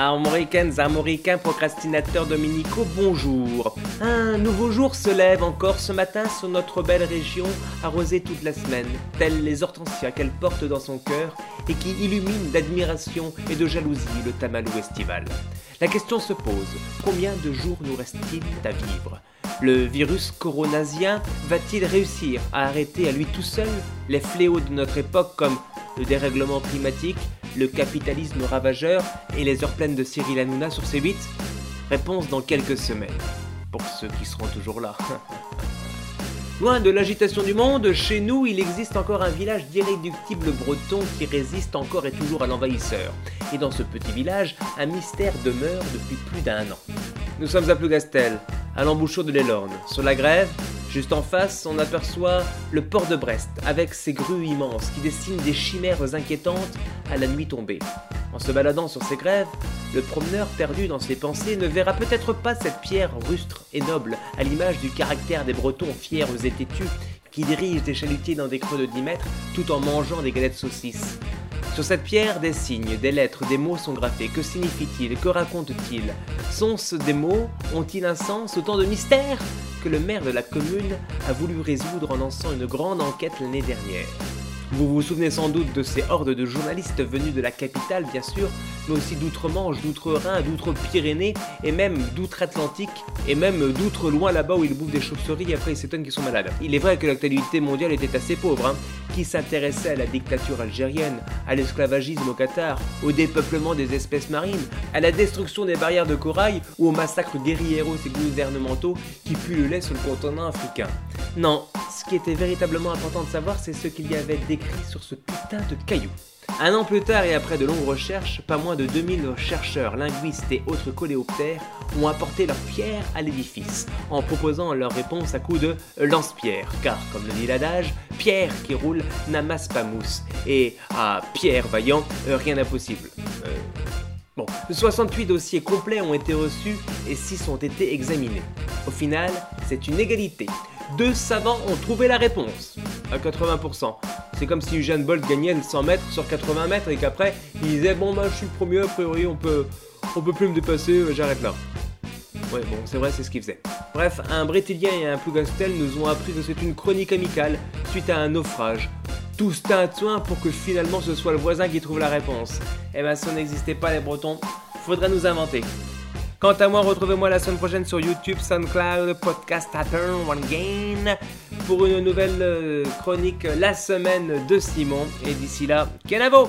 Armoricaines, armoricains, procrastinateurs dominicaux, bonjour. Un nouveau jour se lève encore ce matin sur notre belle région, arrosée toute la semaine, telles les hortensias qu'elle porte dans son cœur et qui illuminent d'admiration et de jalousie le tamalou estival. La question se pose, combien de jours nous reste-t-il à vivre? Le virus coronasien va-t-il réussir à arrêter à lui tout seul les fléaux de notre époque comme le dérèglement climatique, le capitalisme ravageur et les heures pleines de Cyril Hanouna sur C8 Réponse dans quelques semaines. Pour ceux qui seront toujours là. Loin de l'agitation du monde, chez nous, il existe encore un village d'irréductibles bretons qui résiste encore et toujours à l'envahisseur. Et dans ce petit village, un mystère demeure depuis plus d'un an. Nous sommes à Plougastel, à l'embouchure de l'Elorne. Sur la grève, Juste en face, on aperçoit le port de Brest, avec ses grues immenses qui dessinent des chimères inquiétantes à la nuit tombée. En se baladant sur ces grèves, le promeneur perdu dans ses pensées ne verra peut-être pas cette pierre rustre et noble, à l'image du caractère des Bretons fiers et têtus, qui dirigent des chalutiers dans des creux de 10 mètres tout en mangeant des galettes saucisses. Sur cette pierre, des signes, des lettres, des mots sont graffés. Que signifient-ils Que racontent-ils Sont-ce des mots? Ont-ils un sens? Autant de mystères? Le maire de la commune a voulu résoudre en lançant une grande enquête l'année dernière. Vous vous souvenez sans doute de ces hordes de journalistes venus de la capitale, bien sûr, mais aussi d'outre-Manche, d'outre-Rhin, d'outre-Pyrénées, et même d'outre-Atlantique, et même d'outre-loin là-bas où ils bouffent des chauves-souris et après ils s'étonnent qu'ils sont malades. Il est vrai que l'actualité mondiale était assez pauvre, hein. Qui s'intéressait à la dictature algérienne, à l'esclavagisme au Qatar, au dépeuplement des espèces marines, à la destruction des barrières de corail ou au massacre guerrieros et gouvernementaux qui pullulaient sur le continent africain. Non, ce qui était véritablement important de savoir, c'est ce qu'il y avait décrit sur ce putain de caillou. Un an plus tard et après de longues recherches, pas moins de 2000 chercheurs, linguistes et autres coléoptères ont apporté leur pierre à l'édifice, en proposant leur réponse à coups de lance-pierre, car comme le dit l'adage, pierre qui roule n'amasse pas mousse, et à pierre vaillant, rien d'impossible. Euh, bon, 68 dossiers complets ont été reçus et 6 ont été examinés. Au final, c'est une égalité deux savants ont trouvé la réponse. À 80%. C'est comme si Eugene Bolt gagnait le 100 mètres sur 80 mètres et qu'après il disait bon bah je suis le premier a priori on peut on peut plus me dépasser euh, j'arrête là. Ouais bon c'est vrai c'est ce qu'il faisait. Bref un Brétilien et un Plougastel nous ont appris que c'est une chronique amicale suite à un naufrage. Tous soin pour que finalement ce soit le voisin qui trouve la réponse. Eh ben si on n'existait pas les Bretons, faudrait nous inventer. Quant à moi, retrouvez-moi la semaine prochaine sur YouTube, SoundCloud, Podcast Pattern, One Gain, pour une nouvelle euh, chronique La semaine de Simon. Et d'ici là, Kenavo!